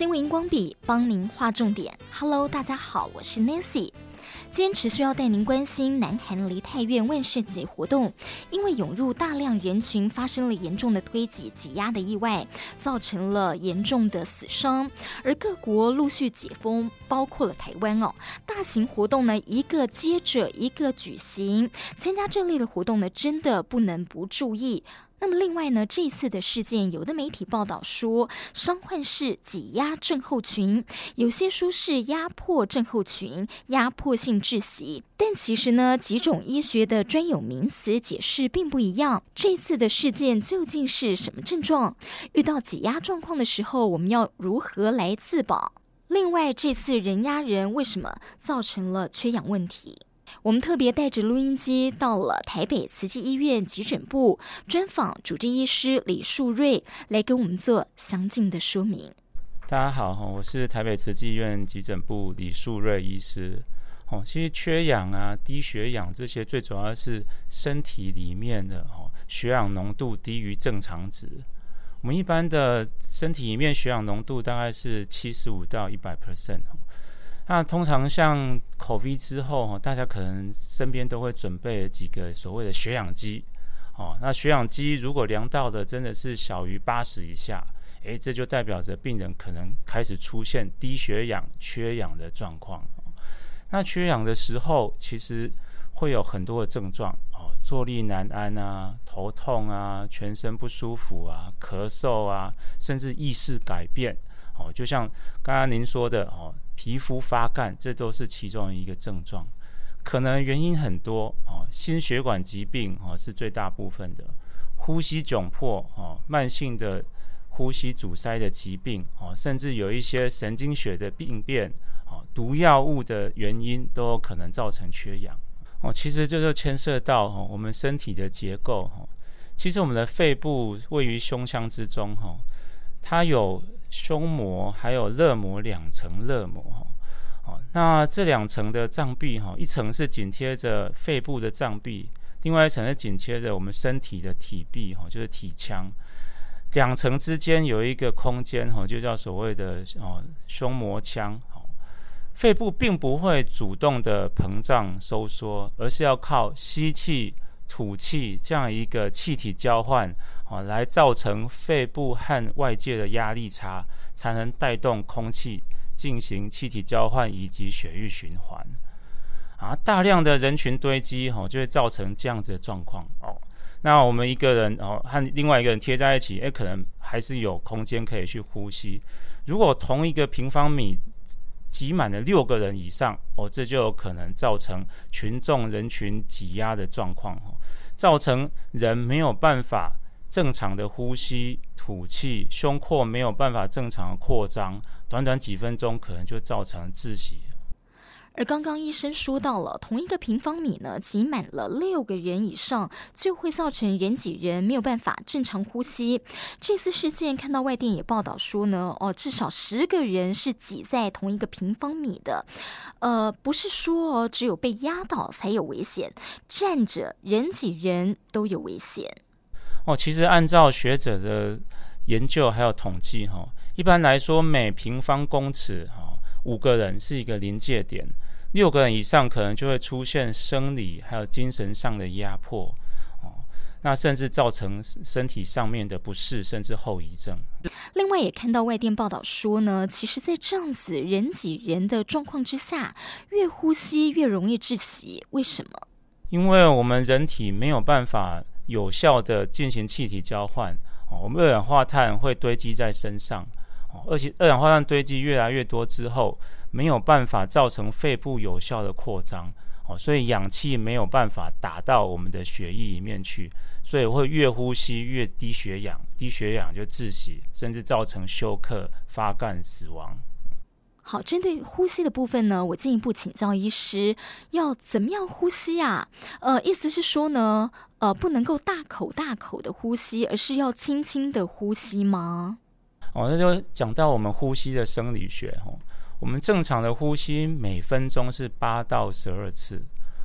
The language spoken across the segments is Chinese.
新闻荧光笔帮您划重点。Hello，大家好，我是 Nancy。今天持续要带您关心南韩梨泰院万圣节活动，因为涌入大量人群，发生了严重的推挤挤压的意外，造成了严重的死伤。而各国陆续解封，包括了台湾哦，大型活动呢一个接着一个举行，参加这类的活动呢，真的不能不注意。那么另外呢，这次的事件，有的媒体报道说伤患是挤压症候群，有些说是压迫症候群、压迫性窒息，但其实呢，几种医学的专有名词解释并不一样。这次的事件究竟是什么症状？遇到挤压状况的时候，我们要如何来自保？另外，这次人压人为什么造成了缺氧问题？我们特别带着录音机到了台北慈济医院急诊部，专访主治医师李树瑞，来跟我们做详尽的说明。大家好，我是台北慈济医院急诊部李树瑞医师。哦，其实缺氧啊、低血氧这些，最主要是身体里面的哦血氧浓度低于正常值。我们一般的身体里面血氧浓度大概是七十五到一百 percent。那通常像口鼻之后，大家可能身边都会准备几个所谓的血氧机，哦，那血氧机如果量到的真的是小于八十以下，诶，这就代表着病人可能开始出现低血氧、缺氧的状况。那缺氧的时候，其实会有很多的症状，哦，坐立难安啊，头痛啊，全身不舒服啊，咳嗽啊，甚至意识改变，哦，就像刚刚您说的，哦。皮肤发干，这都是其中一个症状，可能原因很多哦。心血管疾病哦是最大部分的，呼吸窘迫哦，慢性的呼吸阻塞的疾病哦，甚至有一些神经学的病变哦，毒药物的原因都有可能造成缺氧哦。其实这就牵涉到哦我们身体的结构哦。其实我们的肺部位于胸腔之中哈，它有。胸膜还有肋膜两层肋膜哈，好，那这两层的脏壁哈，一层是紧贴着肺部的脏壁，另外一层是紧贴着我们身体的体壁哈，就是体腔。两层之间有一个空间哈，就叫所谓的哦胸膜腔。肺部并不会主动的膨胀收缩，而是要靠吸气。吐气这样一个气体交换，啊，来造成肺部和外界的压力差，才能带动空气进行气体交换以及血液循环。啊，大量的人群堆积，哦，就会造成这样子的状况。哦，那我们一个人哦和另外一个人贴在一起，诶，可能还是有空间可以去呼吸。如果同一个平方米，挤满了六个人以上，哦，这就有可能造成群众人群挤压的状况，哦，造成人没有办法正常的呼吸、吐气，胸廓没有办法正常的扩张，短短几分钟可能就造成窒息。而刚刚医生说到了，同一个平方米呢，挤满了六个人以上，就会造成人挤人，没有办法正常呼吸。这次事件看到外电也报道说呢，哦，至少十个人是挤在同一个平方米的，呃，不是说，只有被压倒才有危险，站着人挤人都有危险。哦，其实按照学者的研究还有统计哈，一般来说每平方公尺哈。五个人是一个临界点，六个人以上可能就会出现生理还有精神上的压迫，哦，那甚至造成身体上面的不适，甚至后遗症。另外也看到外电报道说呢，其实，在这样子人挤人的状况之下，越呼吸越容易窒息。为什么？因为我们人体没有办法有效的进行气体交换，哦，我们二氧化碳会堆积在身上。而且二氧化碳堆积越来越多之后，没有办法造成肺部有效的扩张，哦，所以氧气没有办法打到我们的血液里面去，所以会越呼吸越低血氧，低血氧就窒息，甚至造成休克、发干、死亡。好，针对呼吸的部分呢，我进一步请教医师，要怎么样呼吸啊？呃，意思是说呢，呃，不能够大口大口的呼吸，而是要轻轻的呼吸吗？哦，那就讲到我们呼吸的生理学哦。我们正常的呼吸每分钟是八到十二次。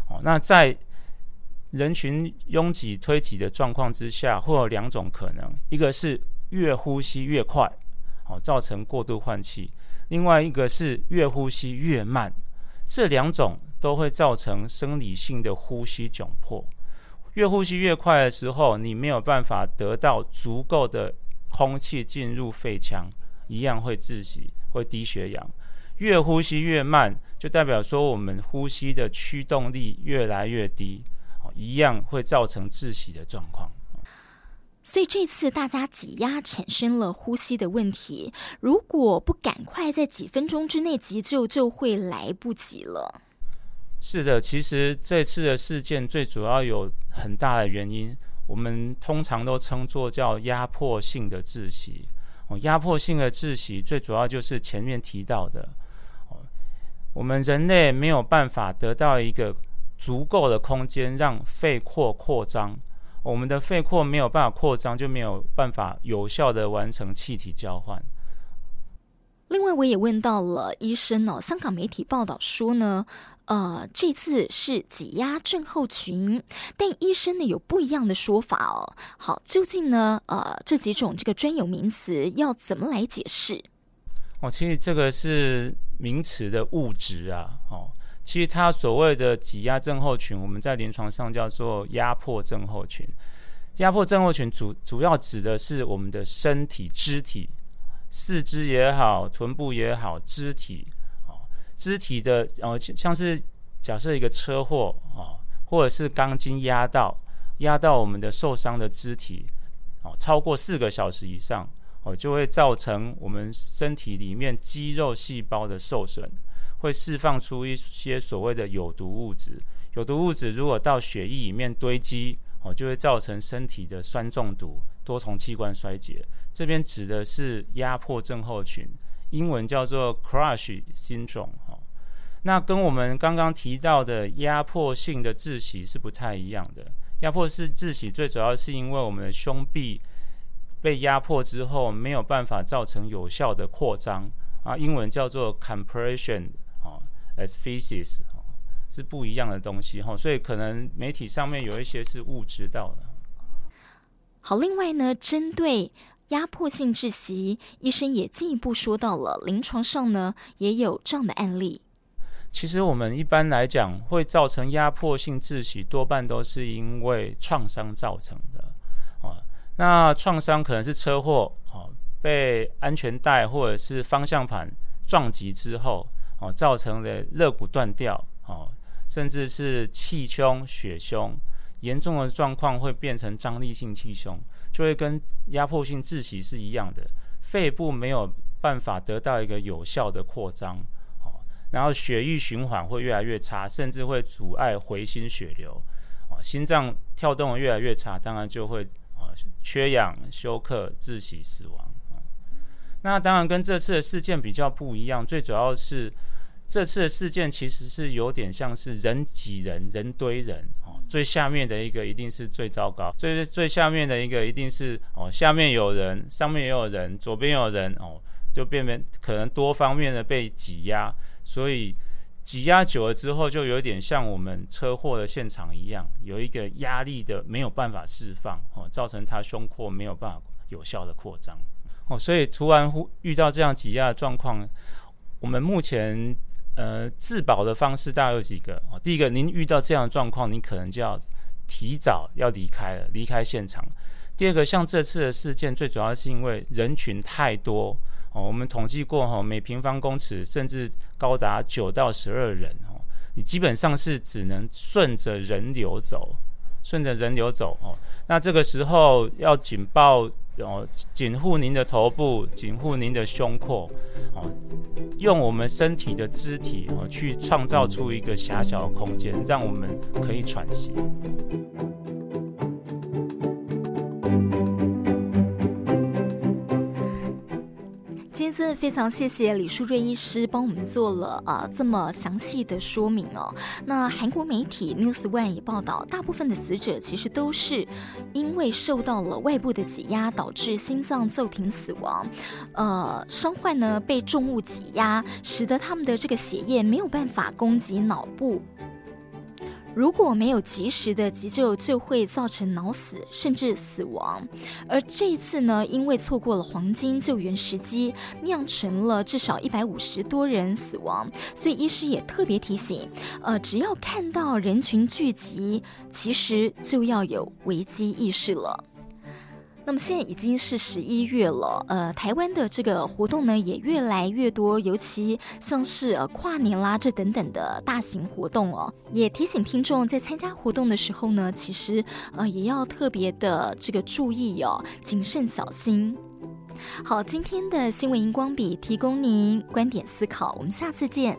哦，那在人群拥挤推挤的状况之下，会有两种可能：一个是越呼吸越快，哦，造成过度换气；另外一个是越呼吸越慢，这两种都会造成生理性的呼吸窘迫。越呼吸越快的时候，你没有办法得到足够的空气进入肺腔，一样会窒息，会低血氧。越呼吸越慢，就代表说我们呼吸的驱动力越来越低，一样会造成窒息的状况。所以这次大家挤压产生了呼吸的问题，如果不赶快在几分钟之内急救，就会来不及了。是的，其实这次的事件最主要有很大的原因，我们通常都称作叫压迫性的窒息。哦，压迫性的窒息最主要就是前面提到的，哦，我们人类没有办法得到一个足够的空间让肺廓扩张。我们的肺廓没有办法扩张，就没有办法有效的完成气体交换。另外，我也问到了医生哦，香港媒体报道说呢，呃，这次是挤压症候群，但医生呢有不一样的说法哦。好，究竟呢，呃，这几种这个专有名词要怎么来解释？哦，其实这个是名词的误植啊，哦。其实它所谓的挤压症候群，我们在临床上叫做压迫症候群。压迫症候群主主要指的是我们的身体肢体，四肢也好，臀部也好，肢体哦，肢体的哦，像是假设一个车祸哦，或者是钢筋压到压到我们的受伤的肢体哦，超过四个小时以上哦，就会造成我们身体里面肌肉细胞的受损。会释放出一些所谓的有毒物质，有毒物质如果到血液里面堆积，哦，就会造成身体的酸中毒、多重器官衰竭。这边指的是压迫症候群，英文叫做 crush Syndrome。哈，那跟我们刚刚提到的压迫性的窒息是不太一样的。压迫式窒息最主要是因为我们的胸壁被压迫之后，没有办法造成有效的扩张，啊，英文叫做 Compression 啊。，asphyxia 是不一样的东西哈，所以可能媒体上面有一些是误知道的。好，另外呢，针对压迫性窒息，医生也进一步说到了，临床上呢也有这样的案例。其实我们一般来讲，会造成压迫性窒息，多半都是因为创伤造成的。哦，那创伤可能是车祸，哦，被安全带或者是方向盘撞击之后。哦，造成的肋骨断掉，哦，甚至是气胸、血胸，严重的状况会变成张力性气胸，就会跟压迫性窒息是一样的，肺部没有办法得到一个有效的扩张，哦，然后血液循环会越来越差，甚至会阻碍回心血流，哦，心脏跳动越来越差，当然就会啊缺氧、休克、窒息、死亡。那当然跟这次的事件比较不一样，最主要是这次的事件其实是有点像是人挤人、人堆人哦，最下面的一个一定是最糟糕，最最下面的一个一定是哦，下面有人，上面也有人，左边有人哦，就变成可能多方面的被挤压，所以挤压久了之后，就有点像我们车祸的现场一样，有一个压力的没有办法释放哦，造成他胸廓没有办法有效的扩张。哦，所以突然遇到这样挤压的状况，我们目前呃自保的方式大概有几个哦。第一个，您遇到这样的状况，你可能就要提早要离开了，离开现场。第二个，像这次的事件，最主要是因为人群太多哦。我们统计过哈，每平方公尺甚至高达九到十二人哦，你基本上是只能顺着人流走，顺着人流走哦。那这个时候要警报。哦，紧护您的头部，紧护您的胸廓，哦，用我们身体的肢体哦，去创造出一个狭小的空间，让我们可以喘息。真的非常谢谢李树瑞医师帮我们做了呃这么详细的说明哦。那韩国媒体 News One 也报道，大部分的死者其实都是因为受到了外部的挤压，导致心脏骤停死亡。呃，伤患呢被重物挤压，使得他们的这个血液没有办法供给脑部。如果没有及时的急救，就会造成脑死甚至死亡。而这一次呢，因为错过了黄金救援时机，酿成了至少一百五十多人死亡。所以医师也特别提醒，呃，只要看到人群聚集，其实就要有危机意识了。那么现在已经是十一月了，呃，台湾的这个活动呢也越来越多，尤其像是呃跨年啦这等等的大型活动哦，也提醒听众在参加活动的时候呢，其实呃也要特别的这个注意哦，谨慎小心。好，今天的新闻荧光笔提供您观点思考，我们下次见。